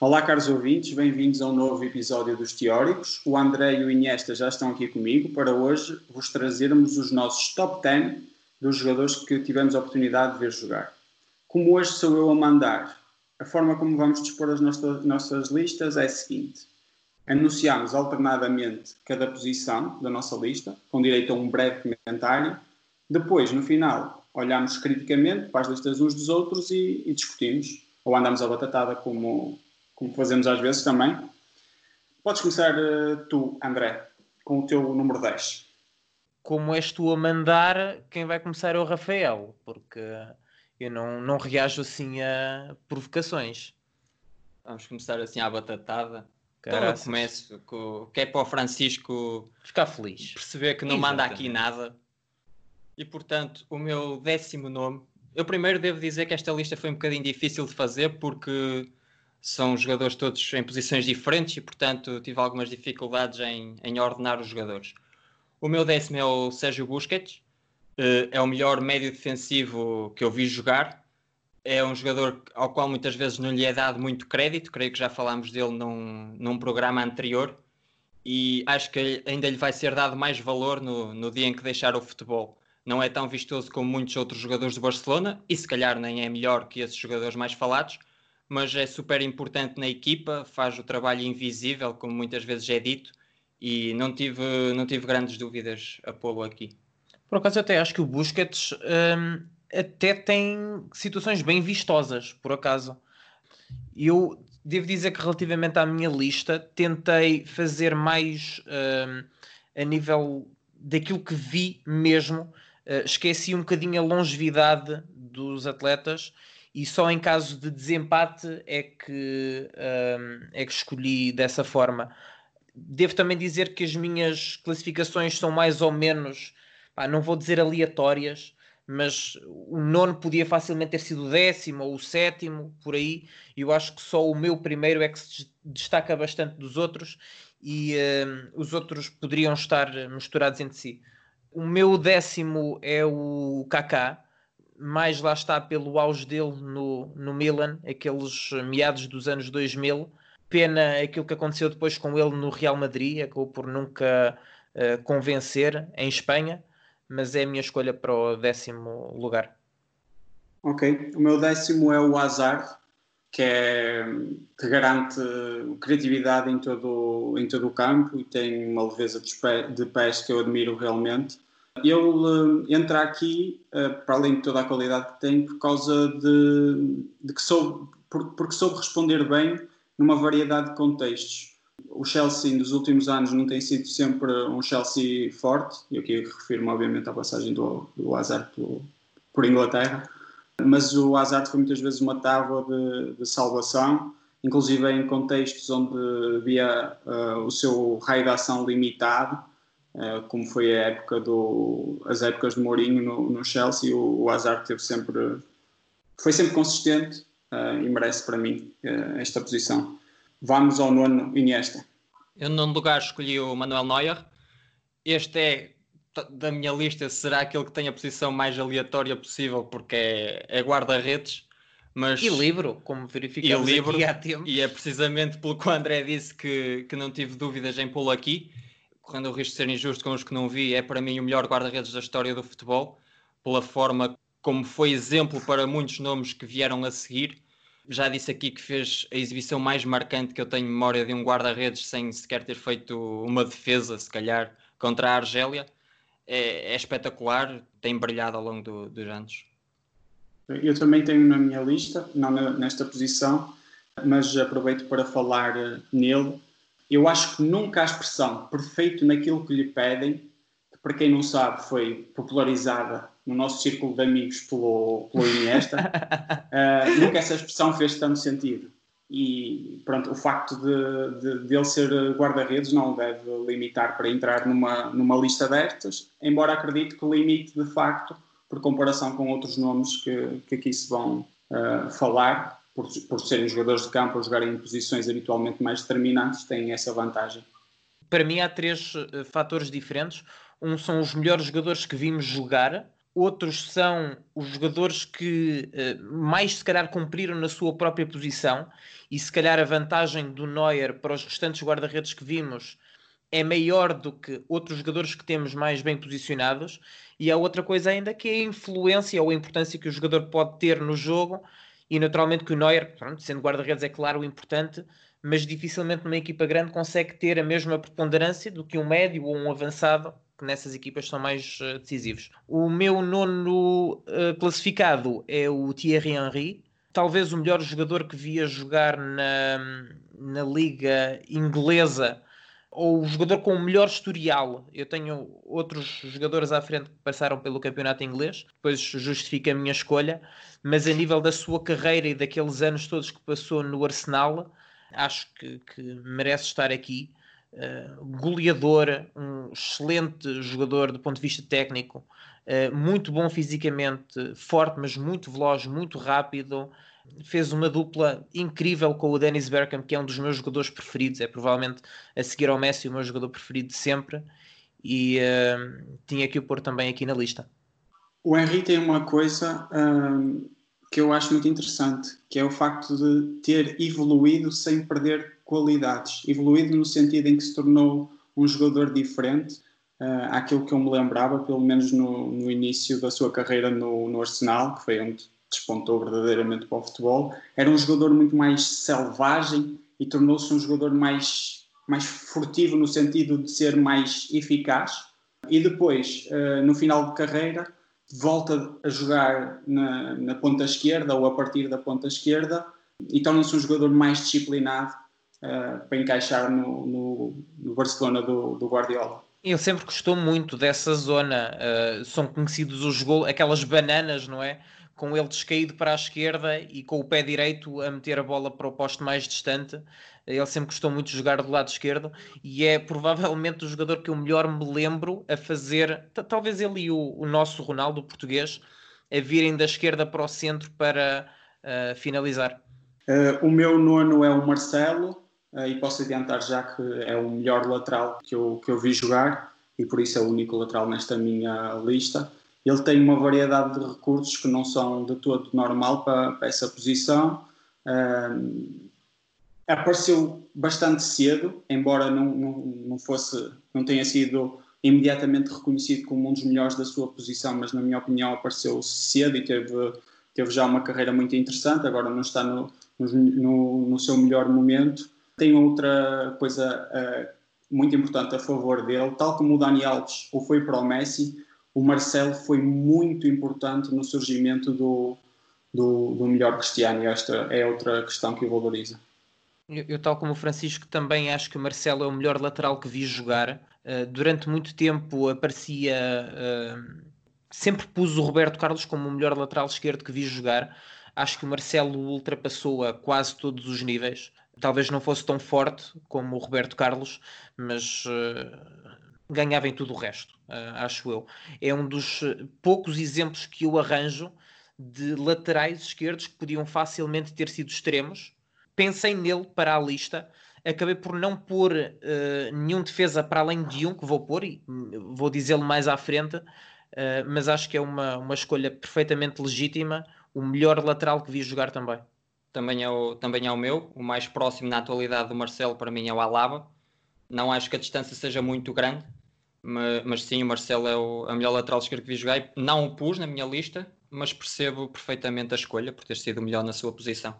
Olá, caros ouvintes, bem-vindos a um novo episódio dos Teóricos. O André e o Iniesta já estão aqui comigo para hoje vos trazermos os nossos top 10 dos jogadores que tivemos a oportunidade de ver jogar. Como hoje sou eu a mandar, a forma como vamos dispor as nossas, nossas listas é a seguinte: anunciamos alternadamente cada posição da nossa lista, com direito a um breve comentário. Depois, no final, olhamos criticamente para as listas uns dos outros e, e discutimos, ou andamos a batatada como como fazemos às vezes também. Podes começar uh, tu, André, com o teu número 10. Como és tu a mandar, quem vai começar é o Rafael, porque eu não, não reajo assim a provocações. Vamos começar assim à batatada. Então eu começo com que é para o Francisco ficar feliz, perceber que não Exatamente. manda aqui nada. E portanto, o meu décimo nome. Eu primeiro devo dizer que esta lista foi um bocadinho difícil de fazer porque são jogadores todos em posições diferentes e, portanto, tive algumas dificuldades em, em ordenar os jogadores. O meu décimo é o Sérgio Busquets, uh, é o melhor médio defensivo que eu vi jogar. É um jogador ao qual muitas vezes não lhe é dado muito crédito, creio que já falámos dele num, num programa anterior, e acho que ainda lhe vai ser dado mais valor no, no dia em que deixar o futebol. Não é tão vistoso como muitos outros jogadores do Barcelona, e se calhar nem é melhor que esses jogadores mais falados, mas é super importante na equipa, faz o trabalho invisível, como muitas vezes é dito, e não tive, não tive grandes dúvidas a pô-lo aqui. Por acaso, até acho que o Busquets hum, até tem situações bem vistosas, por acaso. Eu devo dizer que, relativamente à minha lista, tentei fazer mais hum, a nível daquilo que vi mesmo. Uh, esqueci um bocadinho a longevidade dos atletas e só em caso de desempate é que, um, é que escolhi dessa forma. Devo também dizer que as minhas classificações são mais ou menos, pá, não vou dizer aleatórias, mas o nono podia facilmente ter sido o décimo ou o sétimo, por aí. Eu acho que só o meu primeiro é que se destaca bastante dos outros e um, os outros poderiam estar misturados entre si. O meu décimo é o Kaká mais lá está pelo auge dele no, no Milan, aqueles meados dos anos 2000. Pena aquilo que aconteceu depois com ele no Real Madrid, acabou por nunca uh, convencer em Espanha, mas é a minha escolha para o décimo lugar. Ok, o meu décimo é o Hazard, que, é, que garante criatividade em todo, em todo o campo e tem uma leveza de pés que eu admiro realmente ele uh, entra aqui, uh, para além de toda a qualidade que tem, por causa de, de que soube, por, porque soube responder bem numa variedade de contextos. O Chelsea nos últimos anos não tem sido sempre um Chelsea forte, e aqui refiro-me obviamente à passagem do, do Hazard por, por Inglaterra, mas o Hazard foi muitas vezes uma tábua de, de salvação, inclusive em contextos onde havia uh, o seu raio de ação limitado, como foi a época do, as épocas de Mourinho no, no Chelsea, o, o Hazard teve sempre, foi sempre consistente uh, e merece para mim uh, esta posição. Vamos ao nono Iniesta. Eu no nono lugar escolhi o Manuel Neuer. Este é da minha lista será aquele que tem a posição mais aleatória possível porque é, é guarda-redes. Mas... E livro, como verificamos e livro, aqui há tempo. E é precisamente pelo que o André disse que, que não tive dúvidas em pô-lo aqui correndo o risco de ser injusto com os que não vi, é para mim o melhor guarda-redes da história do futebol, pela forma como foi exemplo para muitos nomes que vieram a seguir. Já disse aqui que fez a exibição mais marcante que eu tenho memória de um guarda-redes sem sequer ter feito uma defesa, se calhar, contra a Argélia. É, é espetacular, tem brilhado ao longo do, dos anos. Eu também tenho na minha lista, não nesta posição, mas aproveito para falar nele eu acho que nunca a expressão perfeito naquilo que lhe pedem, que para quem não sabe foi popularizada no nosso círculo de amigos pelo, pelo Iniesta, uh, nunca essa expressão fez tanto sentido. E pronto, o facto de, de, de ele ser guarda-redes não deve limitar para entrar numa, numa lista destas, embora acredite que limite de facto, por comparação com outros nomes que, que aqui se vão uh, falar, por, por serem jogadores de campo ou jogarem em posições habitualmente mais determinantes, têm essa vantagem. Para mim há três uh, fatores diferentes. Um são os melhores jogadores que vimos jogar, outros são os jogadores que uh, mais se calhar cumpriram na sua própria posição e se calhar a vantagem do Neuer para os restantes guarda-redes que vimos é maior do que outros jogadores que temos mais bem posicionados e há outra coisa ainda que é a influência ou a importância que o jogador pode ter no jogo e naturalmente que o Neuer, pronto, sendo guarda-redes é claro o importante, mas dificilmente numa equipa grande consegue ter a mesma preponderância do que um médio ou um avançado que nessas equipas são mais uh, decisivos. O meu nono uh, classificado é o Thierry Henry, talvez o melhor jogador que via jogar na, na liga inglesa ou o jogador com o melhor historial. Eu tenho outros jogadores à frente que passaram pelo campeonato inglês, depois justifica a minha escolha, mas a nível da sua carreira e daqueles anos todos que passou no Arsenal, acho que, que merece estar aqui. Uh, goleador, um excelente jogador do ponto de vista técnico, muito bom fisicamente, forte, mas muito veloz, muito rápido. Fez uma dupla incrível com o Dennis Bergkamp, que é um dos meus jogadores preferidos, é provavelmente a seguir ao Messi o meu jogador preferido de sempre, e uh, tinha que o pôr também aqui na lista. O Henry tem uma coisa que eu acho muito interessante, que é o facto de ter evoluído sem perder qualidades. Evoluído no sentido em que se tornou um jogador diferente uh, àquilo que eu me lembrava, pelo menos no, no início da sua carreira no, no, Arsenal, que foi onde despontou verdadeiramente para o futebol. Era um jogador muito mais selvagem e tornou-se um jogador mais, mais furtivo no sentido de ser mais eficaz. E depois, uh, no final de carreira, volta a jogar na, na, ponta esquerda ou a partir da ponta esquerda e torna-se um jogador mais disciplinado uh, para encaixar no, no, no Barcelona do, do, Guardiola. Ele sempre gostou muito dessa zona. Uh, são conhecidos os gols, aquelas bananas, não é? Com ele descaído para a esquerda e com o pé direito a meter a bola para o poste mais distante. Ele sempre gostou muito de jogar do lado esquerdo e é provavelmente o jogador que eu melhor me lembro a fazer, talvez ele e o, o nosso Ronaldo, o português, a virem da esquerda para o centro para uh, finalizar. Uh, o meu nono é o Marcelo e posso adiantar já que é o melhor lateral que eu, que eu vi jogar e por isso é o único lateral nesta minha lista. Ele tem uma variedade de recursos que não são de todo normal para, para essa posição. Uh, apareceu bastante cedo, embora não, não, não, fosse, não tenha sido imediatamente reconhecido como um dos melhores da sua posição, mas na minha opinião apareceu cedo e teve, teve já uma carreira muito interessante, agora não está no, no, no seu melhor momento. Tem outra coisa uh, muito importante a favor dele, tal como o Dani Alves o foi para o Messi, o Marcelo foi muito importante no surgimento do, do, do melhor Cristiano, e esta é outra questão que o valoriza. Eu, eu, tal como o Francisco, também acho que o Marcelo é o melhor lateral que vi jogar. Uh, durante muito tempo aparecia. Uh, sempre pus o Roberto Carlos como o melhor lateral esquerdo que vi jogar. Acho que o Marcelo ultrapassou a quase todos os níveis. Talvez não fosse tão forte como o Roberto Carlos, mas uh, ganhava em tudo o resto, acho eu. É um dos poucos exemplos que eu arranjo de laterais esquerdos que podiam facilmente ter sido extremos pensei nele para a lista. Acabei por não pôr uh, nenhum defesa para além de um que vou pôr, e vou dizê-lo mais à frente, uh, mas acho que é uma, uma escolha perfeitamente legítima. O melhor lateral que vi jogar também. Também é, o, também é o meu, o mais próximo na atualidade do Marcelo para mim é o Alaba. Não acho que a distância seja muito grande, mas, mas sim, o Marcelo é o a melhor lateral esquerdo que vi jogar. Não o pus na minha lista, mas percebo perfeitamente a escolha por ter sido o melhor na sua posição.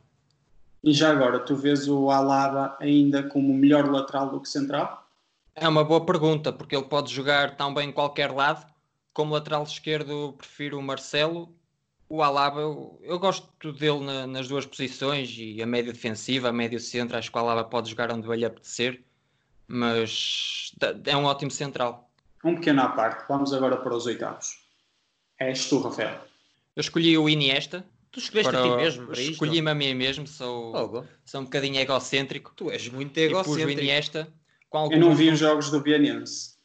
E já agora, tu vês o Alaba ainda como melhor lateral do que central? É uma boa pergunta, porque ele pode jogar tão bem em qualquer lado. Como lateral esquerdo, prefiro o Marcelo. O Alaba, eu, eu gosto dele na, nas duas posições, e a média defensiva, a médio centro, acho que o Alaba pode jogar onde ele apetecer, mas é um ótimo central. Um pequeno à parte, vamos agora para os oitavos. És tu, Rafael. Eu escolhi o Iniesta, Tu escolheste para, a ti mesmo Escolhi-me a mim mesmo, sou, sou um bocadinho egocêntrico. Tu és muito egocêntrico. E pus Iniesta. Com Eu não vi os jogos do Vianense.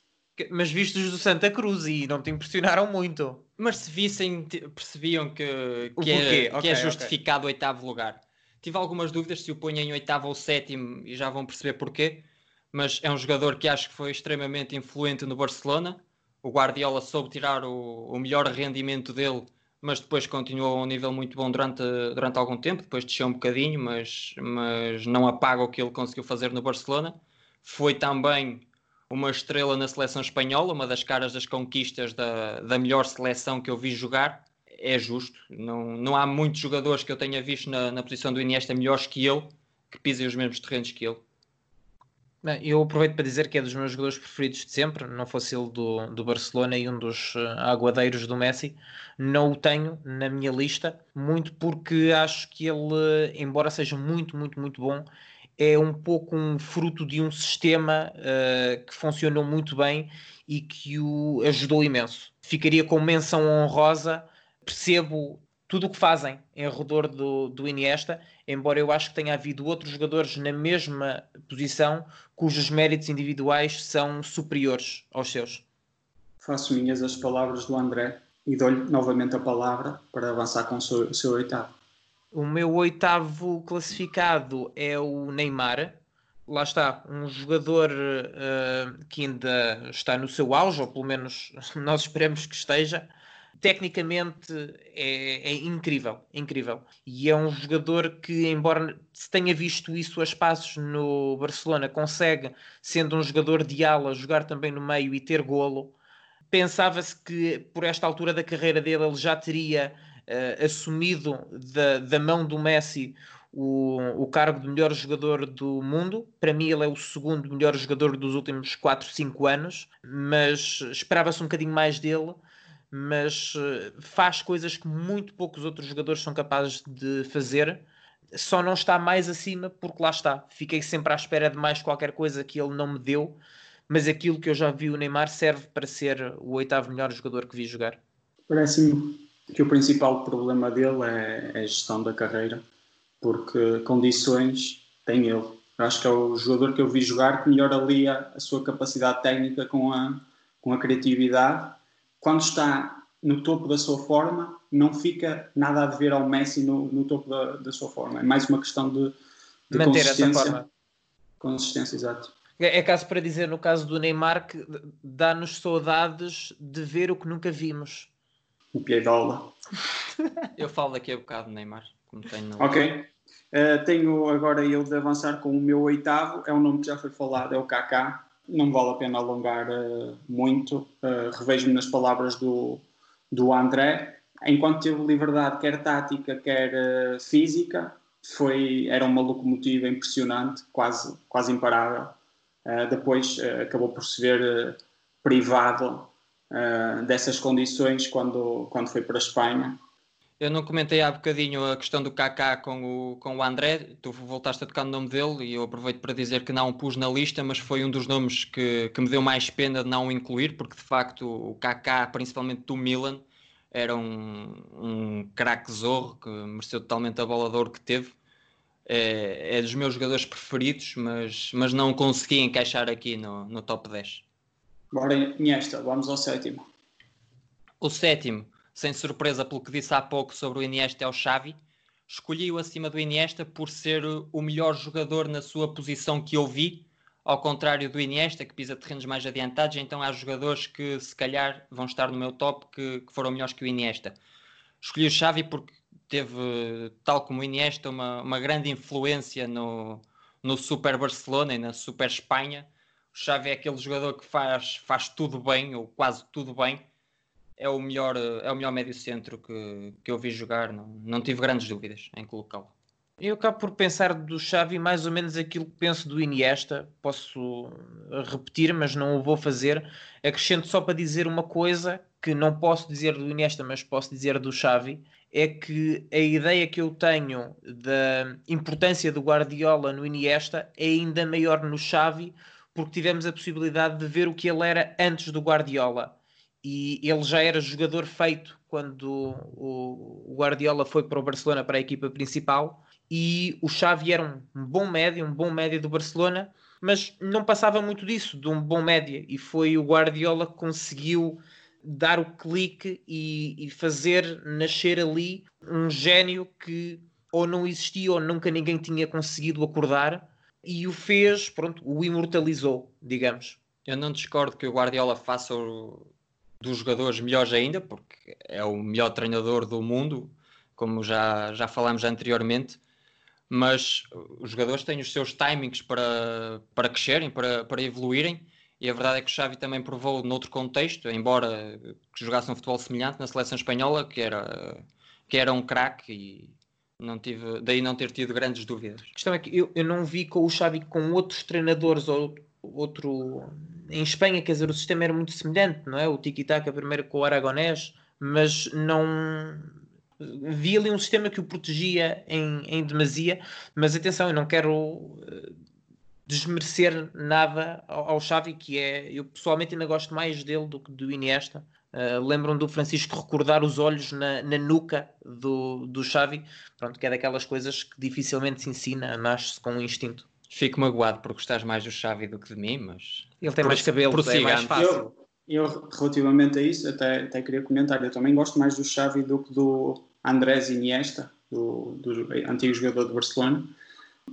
Mas viste os do Santa Cruz e não te impressionaram muito. Mas se vissem, percebiam que, que, é, okay, que é justificado o oitavo lugar. Tive algumas dúvidas se o ponho em oitavo ou sétimo e já vão perceber porquê. Mas é um jogador que acho que foi extremamente influente no Barcelona, o Guardiola soube tirar o, o melhor rendimento dele, mas depois continuou a um nível muito bom durante, durante algum tempo, depois desceu um bocadinho, mas, mas não apaga o que ele conseguiu fazer no Barcelona. Foi também uma estrela na seleção espanhola, uma das caras das conquistas da, da melhor seleção que eu vi jogar. É justo, não, não há muitos jogadores que eu tenha visto na, na posição do Iniesta melhores que ele, que pisem os mesmos terrenos que ele. Eu aproveito para dizer que é dos meus jogadores preferidos de sempre, não fosse ele do, do Barcelona e um dos uh, aguadeiros do Messi. Não o tenho na minha lista, muito porque acho que ele, embora seja muito, muito, muito bom, é um pouco um fruto de um sistema uh, que funcionou muito bem e que o ajudou imenso. Ficaria com menção honrosa, percebo tudo o que fazem em redor do, do Iniesta, embora eu acho que tenha havido outros jogadores na mesma posição cujos méritos individuais são superiores aos seus. Faço minhas as palavras do André e dou-lhe novamente a palavra para avançar com o seu, o seu oitavo. O meu oitavo classificado é o Neymar. Lá está, um jogador uh, que ainda está no seu auge, ou pelo menos nós esperamos que esteja tecnicamente é, é, incrível, incrível. E é um jogador que, embora se tenha visto isso a espaços no Barcelona, consegue, sendo um jogador de ala, jogar também no meio e ter golo. Pensava-se que por esta altura da carreira dele ele já teria uh, assumido da, da mão do Messi o, o, cargo de melhor jogador do mundo. Para mim, ele é o segundo melhor jogador dos últimos 4, 5 anos, mas esperava-se um bocadinho mais dele mas eh, faz coisas que muito poucos outros jogadores são capazes de fazer. Só não está mais acima porque lá está. Fiquei sempre à espera de mais qualquer coisa que ele não me deu, mas aquilo que eu já vi o Neymar serve para ser o oitavo melhor jogador que vi jogar. Parece-me que o principal problema dele é, é a gestão da carreira, porque condições tem ele. Eu acho que é o jogador que eu vi jogar que melhor alia a sua capacidade técnica com a, com a criatividade quando está no topo da sua forma, não fica nada a dever ao Messi no, no topo da, da, sua forma. É mais uma questão de, de manter essa forma. Consistência, exato. É, é caso para dizer, no caso do Neymar, que dá-nos saudades de ver o que nunca vimos. O Piedola. eu falo daqui a bocado do Neymar, como tenho no... Ok. Uh, tenho agora eu de avançar com o meu oitavo, é um nome que já foi falado, é o Kaká não vale a pena alongar uh, muito. Uh, Revejo-me nas palavras do, do André. Enquanto teve liberdade, quer tática, quer uh, física, foi, era uma locomotiva impressionante, quase, quase imparável. depois acabou por se ver privado dessas condições quando, quando foi para a Espanha eu não comentei há bocadinho a questão do Kaká com o, com o André, tu voltaste a tocar no nome dele e eu aproveito para dizer que não o pus na lista, mas foi um dos nomes que, que me deu mais pena de não incluir, porque de facto o Kaká, principalmente do Milan, era um, um craque zorro que mereceu totalmente a bola de ouro que teve. É, é dos meus jogadores preferidos, mas, mas não consegui encaixar aqui no, no top 10. Bora, Iniesta, vamos ao sétimo. O sétimo sem surpresa pelo que disse há pouco sobre o Iniesta é o Xavi. Escolhi-o acima do Iniesta por ser o melhor jogador na sua posição que eu vi, ao contrário do Iniesta, que pisa terrenos mais adiantados, então há jogadores que se calhar vão estar no meu top que, que foram melhores que o Iniesta. Escolhi o Xavi porque teve, tal como o Iniesta, uma, uma grande influência no, no Super Barcelona e na Super Espanha. O Xavi é aquele jogador que faz, faz tudo bem, ou quase tudo bem, é o melhor, é o melhor médio centro que, que eu vi jogar, não, não tive grandes dúvidas em colocá-lo. Eu acabo por pensar do Xavi mais ou menos aquilo que penso do Iniesta. Posso repetir, mas não o vou fazer. Acrescento só para dizer uma coisa que não posso dizer do Iniesta, mas posso dizer do Xavi. É que a ideia que eu tenho da importância do Guardiola no Iniesta é ainda maior no Xavi, porque tivemos a possibilidade de ver o que ele era antes do Guardiola. E ele já era jogador feito quando o Guardiola foi para o Barcelona para a equipa principal. E o Xavi era um bom médio, um bom médio do Barcelona, mas não passava muito disso, de um bom média, e foi o Guardiola que conseguiu dar o clique e, e fazer nascer ali um gênio que ou não existia ou nunca ninguém tinha conseguido acordar e o fez, pronto, o imortalizou, digamos. Eu não discordo que o Guardiola faça o, dos jogadores melhores ainda, porque é o melhor treinador do mundo, como já, já falámos anteriormente. Mas os jogadores têm os seus timings para, para crescerem, para, para evoluírem. E a verdade é que o Xavi também provou noutro contexto, embora jogasse um futebol semelhante na seleção espanhola, que era, que era um craque e não tive, daí não ter tido grandes dúvidas. A questão é que eu, eu não vi com o Xavi com outros treinadores ou outro. Em Espanha, quer dizer, o sistema era muito semelhante, não é? O tiki-taka primeiro com o Aragonés, mas não. Vi ali um sistema que o protegia em, em demasia, mas atenção, eu não quero eh, desmerecer nada ao, ao Xavi, que é. Eu pessoalmente ainda gosto mais dele do que do Iniesta. Uh, lembram do Francisco recordar os olhos na, na, nuca do, do Xavi, pronto, que é daquelas coisas que dificilmente se ensina, nasce com um instinto. Fico magoado por gostares mais do Xavi do que de mim, mas. Ele tem mais cabelo, é mais fácil. Eu, eu, relativamente a isso, até, até queria comentar. Eu também gosto mais do Xavi do que do Andrés Iniesta, do, do antigo jogador do Barcelona.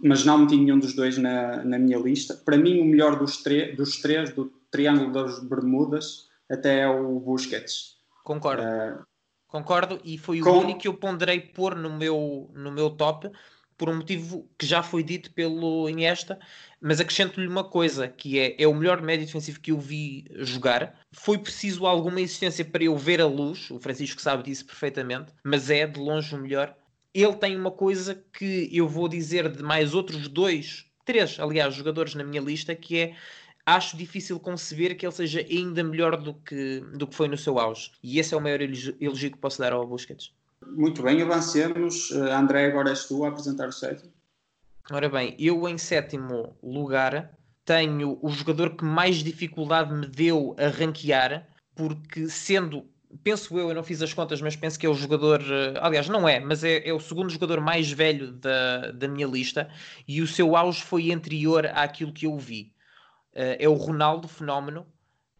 Mas não meti nenhum dos dois na, na minha lista. Para mim, o melhor dos, dos três, do Triângulo das Bermudas, até o Busquets. Concordo. Uh, Concordo, e foi com... o único que eu ponderei pôr no meu, no meu top, por um motivo que já foi dito pelo Iniesta, mas acrescento-lhe uma coisa, que é, é o melhor médio defensivo que eu vi jogar. Foi preciso alguma existência para eu ver a luz, o Francisco sabe disso perfeitamente, mas é de longe o melhor. Ele tem uma coisa que eu vou dizer de mais outros dois, três, aliás, jogadores na minha lista, que é acho difícil conceber que ele seja ainda melhor do que, do que foi no seu auge. E esse é o maior elogio que posso dar ao Busquets. Muito bem, avancemos. Uh, André, agora és tu a apresentar o sétimo. Ora bem, eu em sétimo lugar tenho o jogador que mais dificuldade me deu a ranquear, porque sendo, penso eu, eu não fiz as contas, mas penso que é o jogador, uh, aliás, não é, mas é, é, o segundo jogador mais velho da, da minha lista e o seu auge foi anterior àquilo que eu vi. Uh, é o Ronaldo Fenómeno,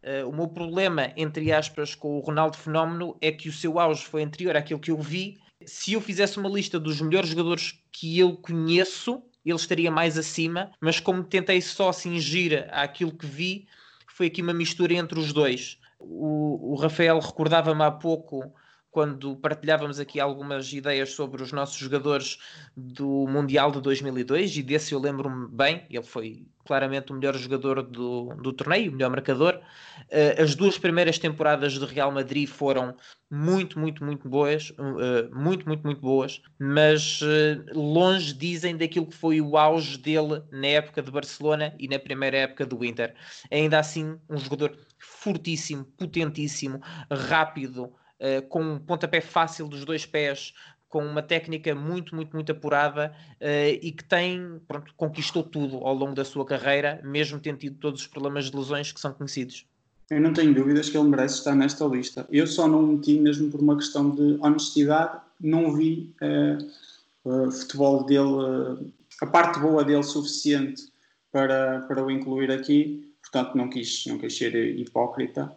Uh, o meu problema, entre aspas, com o Ronaldo Fenómeno é que o seu auge foi anterior àquilo que eu vi. Se eu fizesse uma lista dos melhores jogadores que eu conheço, ele estaria mais acima, mas como tentei só cingir àquilo que vi, foi aqui uma mistura entre os dois. O, o Rafael recordava-me há pouco quando partilhávamos aqui algumas ideias sobre os nossos jogadores do Mundial de 2002 e desse eu lembro-me bem, ele foi claramente o melhor jogador do, do torneio, o melhor marcador. Uh, as duas primeiras temporadas de Real Madrid foram muito, muito, muito boas, uh, muito, muito, muito boas, mas uh, longe dizem daquilo que foi o auge dele na época de Barcelona e na primeira época do Inter. Ainda assim, um jogador fortíssimo, potentíssimo, rápido, uh, com um pontapé fácil dos dois pés, com uma técnica muito, muito, muito apurada uh, e que tem, pronto, conquistou tudo ao longo da sua carreira, mesmo tendo tido todos os problemas de lesões que são conhecidos. Eu não tenho dúvidas que ele merece estar nesta lista. Eu só não meti mesmo por uma questão de honestidade, não vi uh, uh, futebol dele, a parte boa dele suficiente para, para o incluir aqui, portanto não quis, não quis ser hipócrita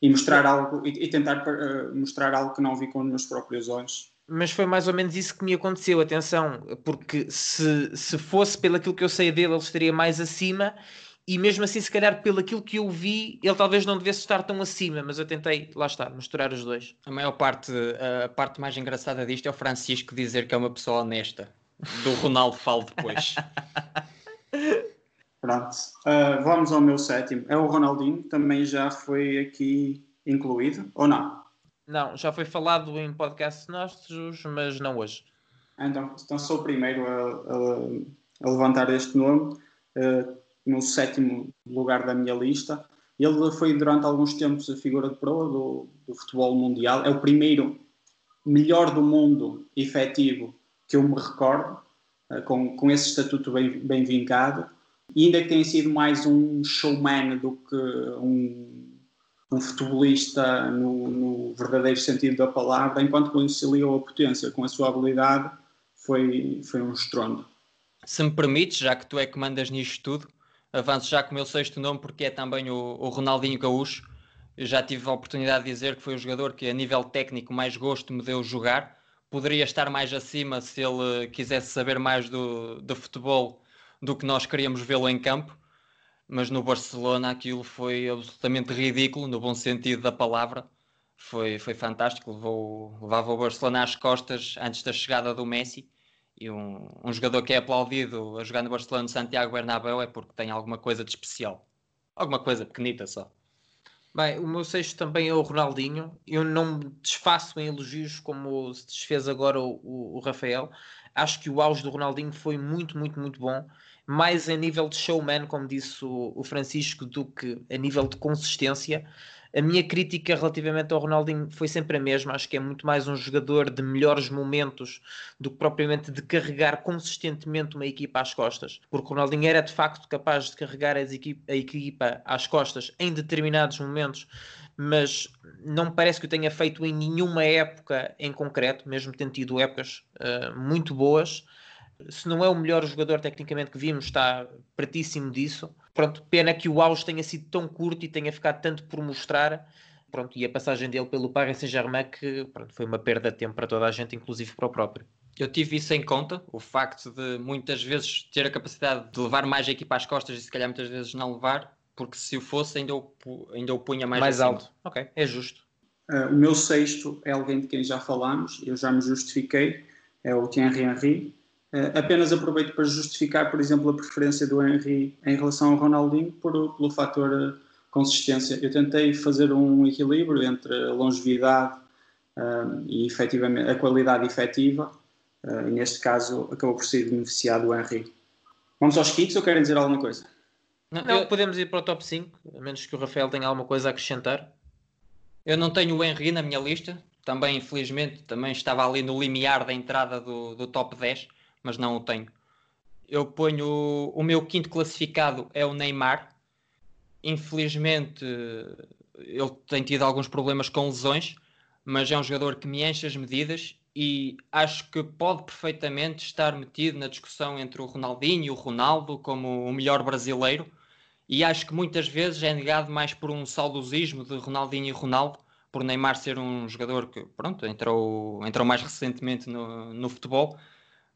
e mostrar algo e, e tentar uh, mostrar algo que não vi com os meus próprios olhos. Mas foi mais ou menos isso que me aconteceu, atenção, porque se, se fosse pelo aquilo que eu sei dele, ele estaria mais acima, e mesmo assim, se calhar, pelo aquilo que eu vi, ele talvez não devesse estar tão acima, mas eu tentei, lá está, misturar os dois. A maior parte, a parte mais engraçada disto é o Francisco dizer que é uma pessoa honesta. Do Ronaldo falo depois. Pronto, uh, vamos ao meu sétimo. É o Ronaldinho, também já foi aqui incluído, ou não? Não, já foi falado em podcasts nossos, mas não hoje. Então, então sou o primeiro a, a, a levantar este nome, uh, no sétimo lugar da minha lista. Ele foi durante alguns tempos a figura de proa do, do futebol mundial. É o primeiro melhor do mundo efetivo que eu me recordo, uh, com, com esse estatuto bem, bem vincado e ainda que tenha sido mais um showman do que um, um futebolista no, no, verdadeiro sentido da palavra, enquanto conciliou a potência com a sua habilidade, foi, foi um estrondo. Se me permites, já que tu é que mandas nisto tudo, avanço já com o meu sexto nome, porque é também o, o Ronaldinho Gaúcho. Já tive a oportunidade de dizer que foi o jogador que, a nível técnico, mais gosto me deu jogar. Poderia estar mais acima se ele quisesse saber mais do, do futebol do que nós queríamos vê-lo em campo, mas no Barcelona aquilo foi absolutamente ridículo, no bom sentido da palavra. Foi, foi fantástico, levou, levava o Barcelona às costas antes da chegada do Messi. E um, um jogador que é aplaudido a jogar no Barcelona Santiago Bernabéu é porque tem alguma coisa de especial. Alguma coisa pequenita só. Bem, o meu sexto também é o Ronaldinho. Eu não me desfaço em elogios como se desfez agora o, o, o Rafael. Acho que o auge do Ronaldinho foi muito, muito, muito bom mais a nível de showman, como disse o, o, Francisco, do que a nível de consistência. A minha crítica relativamente ao Ronaldinho foi sempre a mesma. Acho que é muito mais um jogador de melhores momentos do que propriamente de carregar consistentemente uma equipa às costas. Porque o Ronaldinho era de facto capaz de carregar a equipa às costas em determinados momentos, mas não parece que o tenha feito em nenhuma época em concreto, mesmo tendo tido épocas uh, muito boas se não é o melhor jogador tecnicamente que vimos, está pertíssimo disso. Pronto, pena que o auge tenha sido tão curto e tenha ficado tanto por mostrar. Pronto, e a passagem dele pelo Paris Saint-Germain que pronto, foi uma perda de tempo para toda a gente, inclusive para o próprio. Eu tive isso em conta, o facto de muitas vezes ter a capacidade de levar mais a equipa às costas e se calhar muitas vezes não levar, porque se o fosse ainda o, ainda o punha mais, mais alto. Ok, é justo. Uh, o meu sexto é alguém de quem já falámos, eu já me justifiquei, é o Thierry Henry. Uh, apenas aproveito para justificar, por exemplo, a preferência do Henry em relação ao Ronaldinho por, pelo fator uh, consistência. Eu tentei fazer um equilíbrio entre a longevidade uh, e efetivamente a qualidade efetiva, e neste caso acabou por ser beneficiado o Henry. Vamos aos kits ou querem dizer alguma coisa? Não, não, podemos ir para o top 5, a menos que o Rafael tenha alguma coisa a acrescentar. Eu não tenho o Henry na minha lista, também infelizmente também estava ali no limiar da entrada do, do top 10 mas não o tenho. Eu ponho o meu quinto classificado é o Neymar. Infelizmente, ele tem tido alguns problemas com lesões, mas é um jogador que me enche as medidas e acho que pode perfeitamente estar metido na discussão entre o Ronaldinho e o Ronaldo como o melhor brasileiro. E acho que muitas vezes é negado mais por um saudosismo de Ronaldinho e Ronaldo, por Neymar ser um jogador que, pronto, entrou, entrou mais recentemente no, no futebol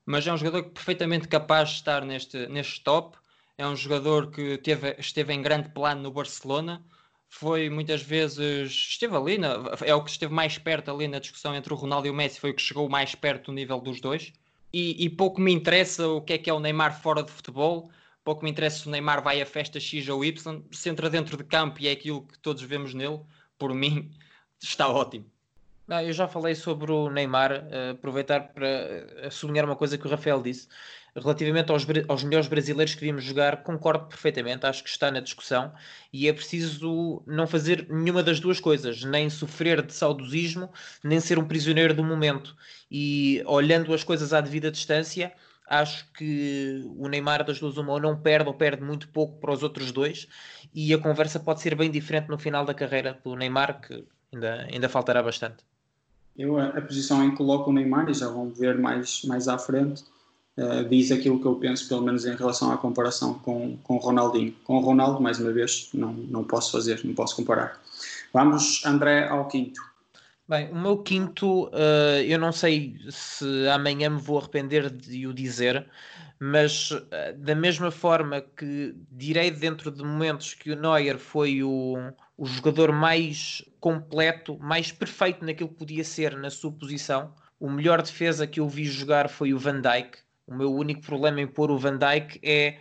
mas é um jogador perfeitamente capaz de estar neste, neste top. É um jogador que teve, esteve em grande plano no Barcelona, foi muitas vezes, esteve ali, na, é o que esteve mais perto ali na discussão entre o Ronaldo e o Messi, foi o que chegou mais perto do nível dos dois. E, e pouco me interessa o que é que é o Neymar fora de futebol, pouco me interessa se o Neymar vai a festa X ou Y, se entra dentro de campo e é aquilo que todos vemos nele, por mim está ótimo. Não, eu já falei sobre o Neymar, uh, aproveitar para uh, sublinhar uma coisa que o Rafael disse. Relativamente aos, aos, melhores brasileiros que vimos jogar, concordo perfeitamente, acho que está na discussão e é preciso não fazer nenhuma das duas coisas, nem sofrer de saudosismo, nem ser um prisioneiro do momento. E olhando as coisas à devida distância, acho que o Neymar das duas uma ou não perde ou perde muito pouco para os outros dois e a conversa pode ser bem diferente no final da carreira do Neymar, que ainda, ainda faltará bastante. Eu, a, posição em que coloco o Neymar, e já vão ver mais, mais à frente, uh, diz aquilo que eu penso, pelo menos em relação à comparação com, com o Ronaldinho. Com o Ronaldo, mais uma vez, não, não posso fazer, não posso comparar. Vamos, André, ao quinto. Bem, o meu quinto, uh, eu não sei se amanhã me vou arrepender de o dizer, mas uh, da mesma forma que direi dentro de momentos que o Neuer foi o, o jogador mais completo, mais perfeito naquilo que podia ser na sua posição. O melhor defesa que eu vi jogar foi o Van Dijk. O meu único problema em pôr o Van Dijk é,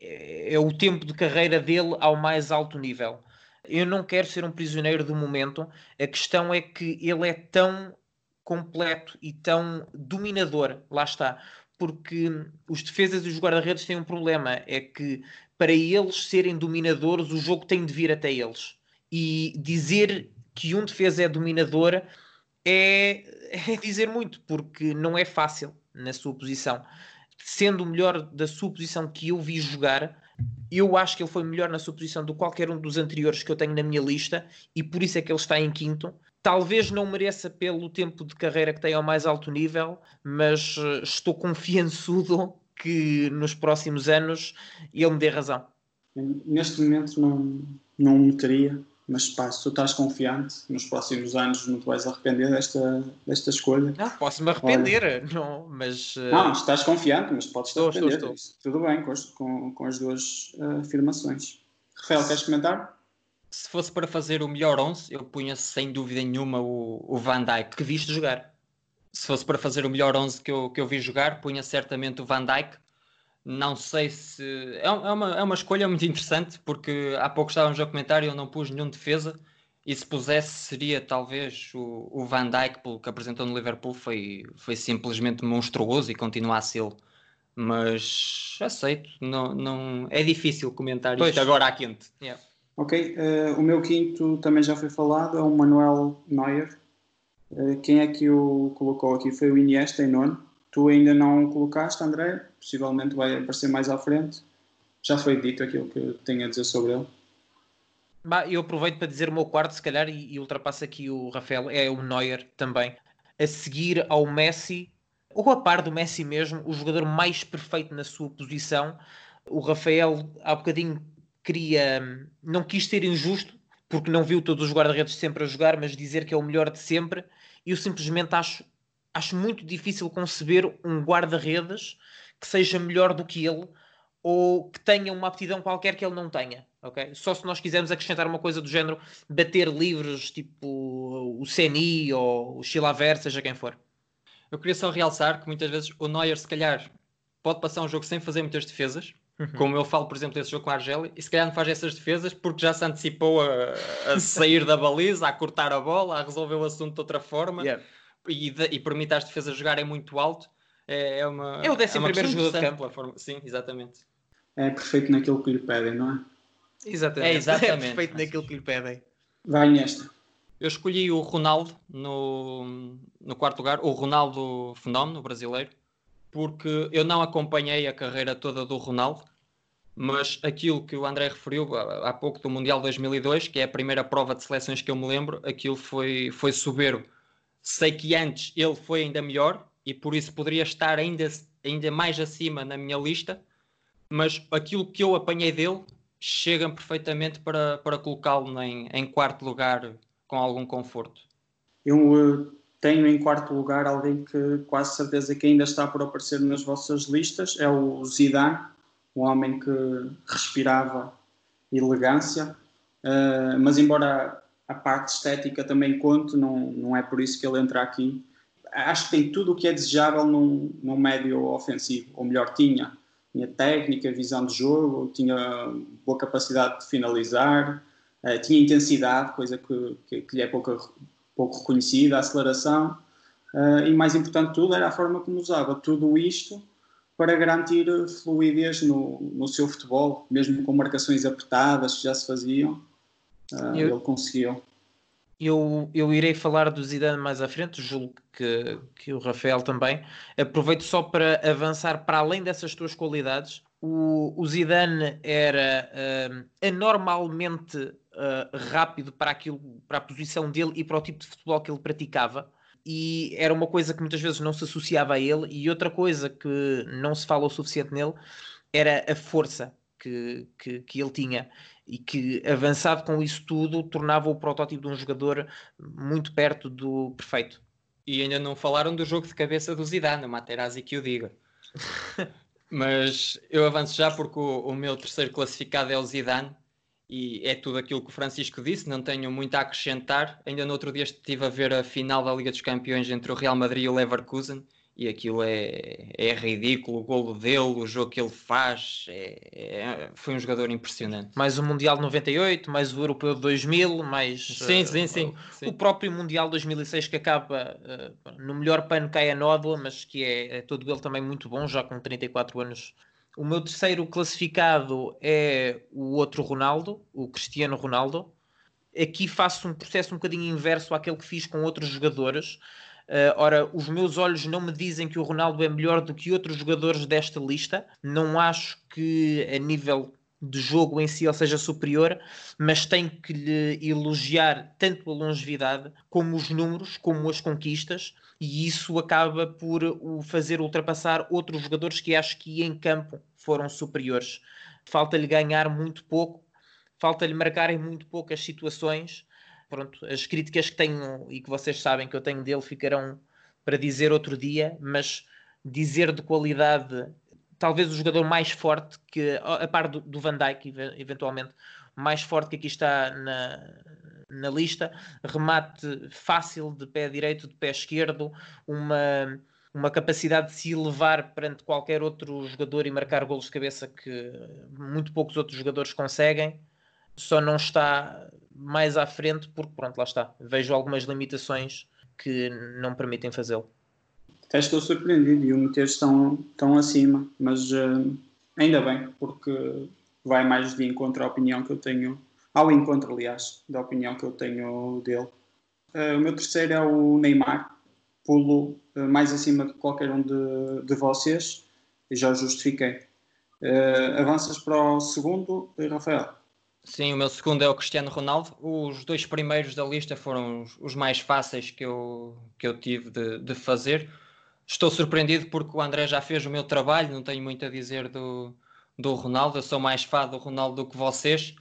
é, é o tempo de carreira dele ao mais alto nível. Eu não quero ser um prisioneiro do momento. A questão é que ele é tão completo e tão dominador. Lá está. Porque os defesas e os guarda-redes têm um problema. É que para eles serem dominadores, o jogo tem de vir até eles e dizer que um defesa é dominador é, é dizer muito, porque não é fácil na sua posição. Sendo o melhor da sua posição que eu vi jogar, eu acho que ele foi melhor na sua posição do que qualquer um dos anteriores que eu tenho na minha lista e por isso é que ele está em quinto. Talvez não mereça pelo tempo de carreira que tem ao mais alto nível, mas eh, estou confiançudo que nos próximos anos ele me dê razão. Neste momento não, não meteria, mas pá, se tu estás confiante, nos próximos anos não te vais arrepender desta, desta escolha. Não, posso-me arrepender, Olha, não, mas... Uh... Não, estás confiante, mas podes estar arrepender. Estou, estou. Tudo bem com as, com, com as duas uh, afirmações. Rafael, queres comentar? Se fosse para fazer o melhor 11, eu punha sem dúvida nenhuma o, o Van Dijk. Que viste jogar. Se fosse para fazer o melhor 11 que eu, que eu vi jogar, punha certamente o Van Dijk. Não sei se. É, é uma, é uma escolha muito interessante, porque há pouco estávamos a comentar e eu não pus nenhum defesa. E se pusesse, seria talvez o, o Van Dijk, pelo que apresentou no Liverpool, foi, foi simplesmente monstruoso e continua a ser. Mas aceito, não, não, é difícil comentar pois. isto agora à quente. Yeah. Ok, uh, o meu quinto também já foi falado, é o Manuel Neuer. Uh, quem é que o colocou aqui? Foi o Iniesta em nono. Tu ainda não o colocaste, André? Possivelmente vai aparecer mais à frente. Já foi dito aquilo que tenho a dizer sobre ele. Bah, eu aproveito para dizer o meu quarto, se calhar, e, e ultrapasso aqui o Rafael, é o Neuer também. A seguir ao Messi, ou a par do Messi mesmo, o jogador mais perfeito na sua posição. O Rafael, há bocadinho, queria, não quis ser injusto, porque não viu todos os guarda-redes sempre a jogar, mas dizer que é o melhor de sempre. Eu simplesmente acho acho muito difícil conceber um guarda-redes que seja melhor do que ele ou que tenha uma aptidão qualquer que ele não tenha. Okay? Só se nós quisermos acrescentar uma coisa do género bater livros tipo o Seni ou o Chilaver, seja quem for. Eu queria só realçar que muitas vezes o Neuer, se calhar, pode passar um jogo sem fazer muitas defesas, uhum. como eu falo, por exemplo, desse jogo com a Argélia, e se calhar não faz essas defesas porque já se antecipou a, a sair da baliza, a cortar a bola, a resolver o assunto de outra forma. Yeah e, de, e permite às defesas jogarem muito alto. É, é uma. É o décimo é primeiro jogador de campo. Forma, sim, exatamente. É perfeito naquilo que lhe pedem, não é? Exatamente. É exatamente. É perfeito naquilo que lhe pedem. Vai nesta. Eu escolhi o Ronaldo no, no quarto lugar, o Ronaldo Fenómeno brasileiro, porque eu não acompanhei a carreira toda do Ronaldo, mas aquilo que o André referiu há pouco do Mundial 2002, que é a primeira prova de seleções que eu me lembro, aquilo foi, foi soberbo Sei que antes ele foi ainda melhor e por isso poderia estar ainda, ainda mais acima na minha lista, mas aquilo que eu apanhei dele chega perfeitamente para, para colocá-lo em, em quarto lugar com algum conforto. Eu uh, tenho em quarto lugar alguém que quase certeza que ainda está por aparecer nas vossas listas, é o Zidane, um homem que respirava elegância, uh, mas embora a parte estética também conta, não, não é por isso que ele entra aqui. Acho que tem tudo o que é desejável num, num médio ofensivo, ou melhor, tinha. Tinha técnica, visão de jogo, tinha boa capacidade de finalizar, uh, tinha intensidade, coisa que, que, que lhe é pouco, pouco reconhecida, aceleração, uh, e mais importante de tudo era a forma como usava tudo isto para garantir fluidez no, no seu futebol, mesmo com marcações apertadas que já se faziam Uh, eu, ele conseguiu. Eu, eu irei falar do Zidane mais à frente, julgo que, que o Rafael também. Aproveito só para avançar para além dessas tuas qualidades. O, o Zidane era uh, anormalmente uh, rápido para, aquilo, para a posição dele e para o tipo de futebol que ele praticava. E era uma coisa que muitas vezes não se associava a ele, e outra coisa que não se fala o suficiente nele era a força que, que, que ele tinha e que, avançado com isso tudo, tornava o protótipo de um jogador muito perto do perfeito. E ainda não falaram do jogo de cabeça do Zidane, Materazzi que o diga. Mas eu avanço já porque o, o, meu terceiro classificado é o Zidane e é tudo aquilo que o Francisco disse, não tenho muito a acrescentar. Ainda no outro dia estive a ver a final da Liga dos Campeões entre o Real Madrid e o Leverkusen e aquilo é, é ridículo, o golo dele, o jogo que ele faz, é, é, foi um jogador impressionante. Mais o Mundial de 98, mais o Europeu de 2000, mais sim, uh, sim, sim, o, sim. o, próprio Mundial de 2006 que acaba uh, no melhor pano cai a nódoa, mas que é, é todo ele também muito bom, já com 34 anos. O meu terceiro classificado é o outro Ronaldo, o Cristiano Ronaldo. Aqui faço um processo um bocadinho inverso àquele que fiz com outros jogadores ora, os meus olhos não me dizem que o Ronaldo é melhor do que outros jogadores desta lista. Não acho que a nível de jogo em si ele seja superior, mas tenho que lhe elogiar tanto a longevidade como os números, como as conquistas, e isso acaba por o fazer ultrapassar outros jogadores que acho que em campo foram superiores. Falta-lhe ganhar muito pouco, falta-lhe marcar em muito poucas situações, pronto, as críticas que tenho e que vocês sabem que eu tenho dele ficarão para dizer outro dia, mas dizer de qualidade, talvez o jogador mais forte que, a par do, do Van Dijk, eventualmente, mais forte que aqui está na, na lista, remate fácil de pé direito, de pé esquerdo, uma, uma capacidade de se elevar perante qualquer outro jogador e marcar golos de cabeça que muito poucos outros jogadores conseguem. Só não está mais à frente porque, pronto, lá está. Vejo algumas limitações que não permitem fazê-lo. Até estou surpreendido e o meter tão, tão acima, mas uh, ainda bem, porque vai mais de encontro à opinião que eu tenho, ao encontro, aliás, da opinião que eu tenho dele. Uh, o meu terceiro é o Neymar, pulo uh, mais acima de qualquer um de, de vocês, e já justifiquei. avanças para o segundo, Rafael? Sim, o meu segundo é o Cristiano Ronaldo. Os dois primeiros da lista foram os, mais fáceis que eu, que eu tive de, de, fazer. Estou surpreendido porque o André já fez o meu trabalho, não tenho muito a dizer do, do Ronaldo. Eu sou mais fã do Ronaldo do que vocês.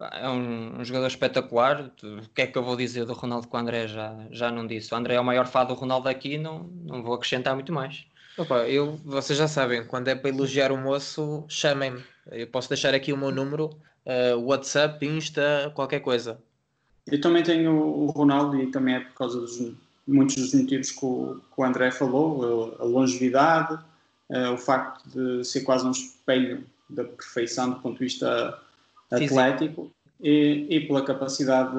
É um, um jogador espetacular. O que é que eu vou dizer do Ronaldo que o André já, já não disse? O André é o maior fã do Ronaldo aqui, não, não vou acrescentar muito mais. Opa, eu, vocês já sabem, quando é para elogiar o moço, chamem-me. Eu posso deixar aqui o meu número uh, WhatsApp, Insta, qualquer coisa. Eu também tenho o Ronaldo e também é por causa dos muitos dos motivos que o, que o André falou, a, longevidade, uh, o facto de ser quase um espelho da perfeição do ponto de vista atlético e, e, pela capacidade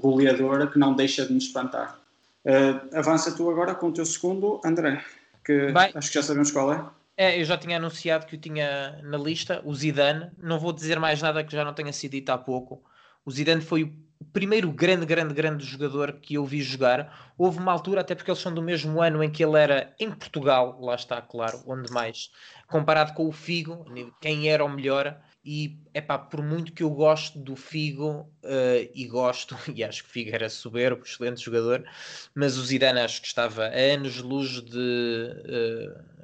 goleadora que não deixa de me espantar. Uh, avança tu agora com o teu segundo, André, que Bem, acho que já sabemos qual é. É, eu já tinha anunciado que o tinha na lista, o Zidane. Não vou dizer mais nada que já não tenha sido dito há pouco. O Zidane foi o primeiro grande, grande, grande jogador que eu vi jogar. Houve uma altura, até porque eles são do mesmo ano em que ele era em Portugal, lá está, claro, onde mais, comparado com o Figo, quem era o melhor. E é pá, por muito que eu gosto do Figo, uh, e gosto, e acho que Figo era soberbo, excelente jogador, mas o Zidane acho que estava a anos-luz de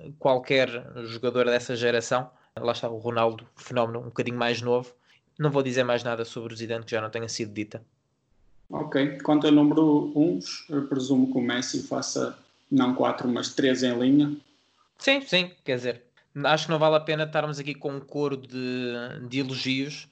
uh, qualquer jogador dessa geração. Lá está o Ronaldo, fenómeno um bocadinho mais novo. Não vou dizer mais nada sobre o Zidane que já não tenha sido dita. Ok. Quanto ao número 1, eu presumo que o Messi faça não 4, mas 3 em linha. Sim, sim, quer dizer, acho que não vale a pena estarmos aqui com um coro de, de elogios.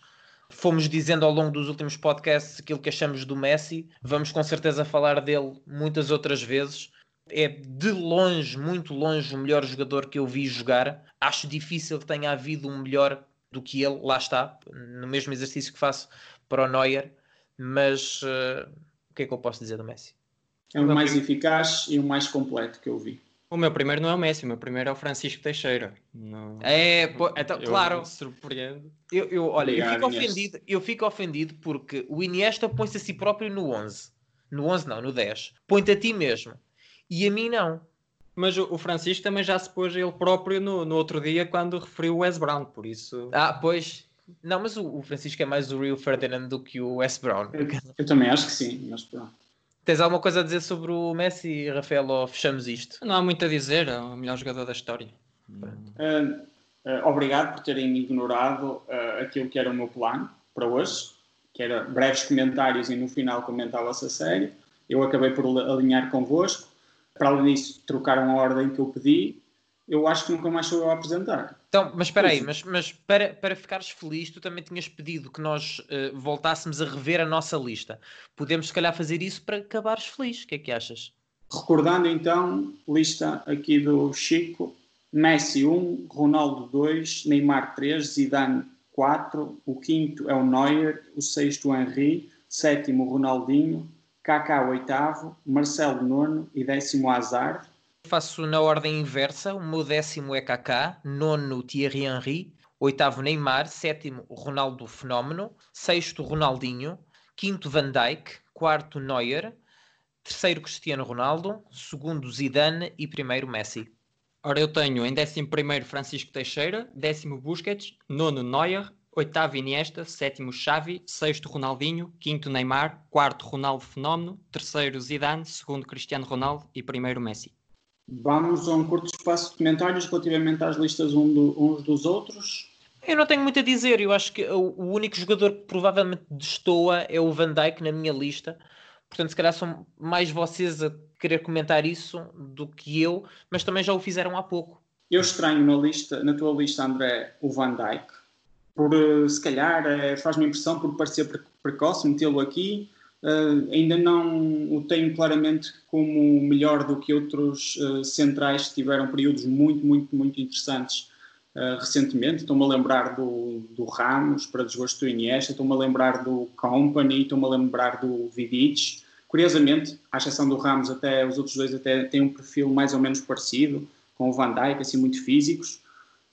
Fomos dizendo ao longo dos últimos podcasts aquilo que achamos do Messi. Vamos com certeza falar dele muitas outras vezes. É de longe, muito longe, o melhor jogador que eu vi jogar. Acho difícil que tenha havido um melhor do que ele. Lá está, no mesmo exercício que faço para o Neuer. Mas uh, o que é que eu posso dizer do Messi? É o mais eficaz e o mais completo que eu vi. O meu primeiro não é o Messi, o meu primeiro é o Francisco Teixeira. Não... É, pô, então, eu claro. Surpreendo. Eu, eu, olha, Obrigado, eu fico, ofendido, eu fico ofendido porque o Iniesta põe-se a si próprio no 11. No 11 não, no 10. Põe-te a ti mesmo. E a mim não. Mas o, o Francisco também já se pôs ele próprio no, no outro dia quando referiu o Wes Brown, por isso... Ah, pois... Não, mas o, o Francisco é mais o Rio Ferdinand do que o Wes Brown. Eu, eu também acho que sim, mas pronto. Tens alguma coisa a dizer sobre o Messi, Rafael, ou fechamos isto? Não há muito a dizer, é o melhor jogador da história. Uh, uh, obrigado por terem ignorado uh, aquilo que era o meu plano para hoje, que era breves comentários e no final comentava-se a sério. Eu acabei por alinhar convosco. Para além disso, trocaram a ordem que eu pedi. Eu acho que nunca mais sou eu a apresentar. Então, mas espera aí, mas, mas para, para ficares feliz, tu também tinhas pedido que nós uh, voltássemos a rever a nossa lista. Podemos, se calhar, fazer isso para acabares feliz. O que é que achas? Recordando então, lista aqui do Chico: Messi 1, Ronaldo 2, Neymar 3, Zidane 4, o quinto é o Neuer, o sexto o Henry, sétimo o Ronaldinho, Kaká oitavo, Marcelo nono e décimo Hazard, Faço na ordem inversa. O meu décimo é Kaká, nono Thierry Henry, oitavo Neymar, sétimo Ronaldo Fenómeno, sexto Ronaldinho, quinto Van Dijk, quarto Neuer, terceiro Cristiano Ronaldo, segundo Zidane e primeiro Messi. Ora, eu tenho em décimo primeiro Francisco Teixeira, décimo Busquets, nono Neuer, oitavo Iniesta, sétimo Xavi, sexto Ronaldinho, quinto Neymar, quarto Ronaldo Fenómeno, terceiro Zidane, segundo Cristiano Ronaldo e primeiro Messi. Vamos a um curto espaço de comentários relativamente às listas um do, uns dos outros. Eu não tenho muito a dizer. Eu acho que o único jogador que provavelmente destoa é o Van Dijk na minha lista. Portanto, se calhar são mais vocês a querer comentar isso do que eu, mas também já o fizeram há pouco. Eu estranho na, lista, na tua lista, André, o Van Dijk. por uh, se calhar uh, faz-me impressão por parecer pre precoce metê-lo aqui. Uh, ainda não o tenho claramente como melhor do que outros centrais que tiveram períodos muito, muito, muito interessantes recentemente. Estou-me a lembrar do, do Ramos, para desgosto do Iniesta, estou-me a lembrar do Company, estou-me a lembrar do Vidic. Curiosamente, à exceção do Ramos, até os outros dois até têm um perfil mais ou menos parecido, com o Van Dijk, assim, muito físicos.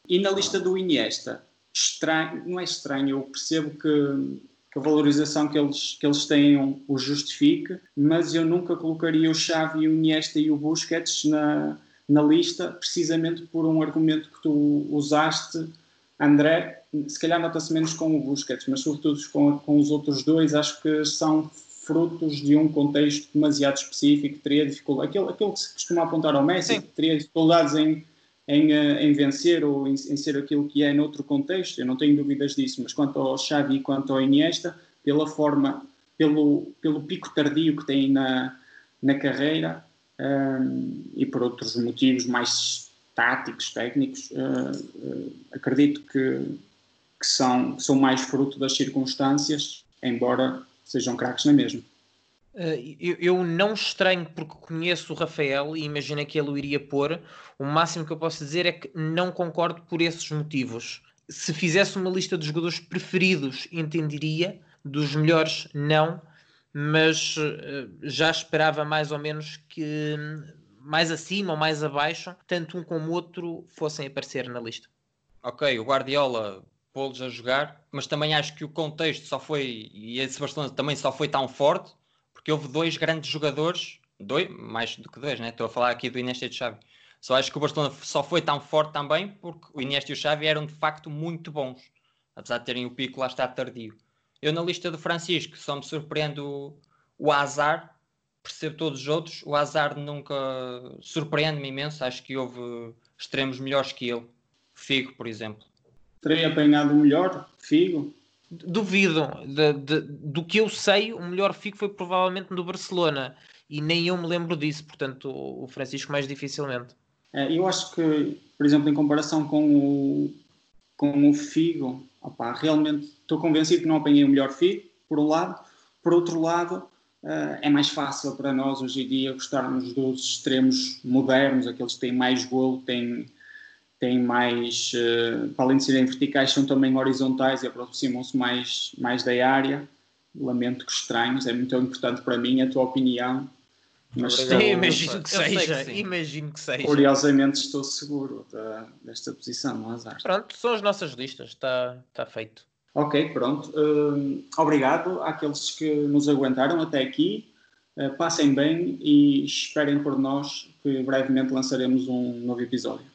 E na lista do Iniesta, estranho, não é estranho, eu percebo que, que a valorização que eles, que eles têm o justifique, mas eu nunca colocaria o Xavi, o Iniesta e o Busquets na, na lista, precisamente por um argumento que tu usaste, André, se calhar nota-se menos com o Busquets, mas sobretudo com, com os outros dois, acho que são frutos de um contexto demasiado específico, teria dificuldade, aquilo, aquilo que se costuma apontar ao Messi, Sim. teria dificuldades em, em, eh, em vencer ou em, em, ser aquilo que é noutro contexto, eu não tenho dúvidas disso, mas quanto ao Xavi e quanto ao Iniesta, pela forma, pelo, pelo pico tardio que tem na, na carreira um, ehm, e por outros motivos mais táticos, técnicos, uh, uh, acredito que, que, são, que são mais fruto das circunstâncias, embora sejam craques na mesma. Uh, eu, não estranho porque conheço o Rafael e imagino que ele o iria pôr. O máximo que eu posso dizer é que não concordo por esses motivos. Se fizesse uma lista dos jogadores preferidos, entenderia, dos melhores, não, mas uh, já esperava mais ou menos que mais acima ou mais abaixo, tanto um como o outro fossem aparecer na lista. Ok, o Guardiola pô-los a jogar, mas também acho que o contexto só foi, e esse Barcelona também só foi tão forte, porque houve dois grandes jogadores, dois, mais do que dois, né? estou a falar aqui do Iniesta e do Xavi. Só acho que o Barcelona só foi tão forte também porque o Iniesta e o Xavi eram de facto muito bons, apesar de terem o pico lá está tardio. Eu na lista do Francisco só me surpreende o, Azar, percebo todos os outros, o Azar nunca surpreende-me imenso, acho que houve extremos melhores que ele. Figo, por exemplo terei apanhado melhor Figo? Duvido. De, de, do que eu sei, o melhor Figo foi provavelmente no Barcelona. E nem eu me lembro disso, portanto, o Francisco mais dificilmente. É, eu acho que, por exemplo, em comparação com o, com o Figo, realmente estou convencido que não apanhei o melhor Figo, por um lado. Por outro lado, uh, é mais fácil para nós hoje em dia gostarmos dos extremos modernos, aqueles que têm mais golo, têm têm mais, uh, para além de serem verticais, são também horizontais e aproximam-se mais, mais da área. Lamento que estranhos, é muito importante para mim a tua opinião. Mas estou, imagino que seja, que imagino que seja. Curiosamente estou seguro da, desta posição, azar. Pronto, são as nossas listas, está, está feito. Ok, pronto. Uh, obrigado àqueles que nos aguentaram até aqui. Uh, passem bem e esperem por nós que brevemente lançaremos um novo episódio.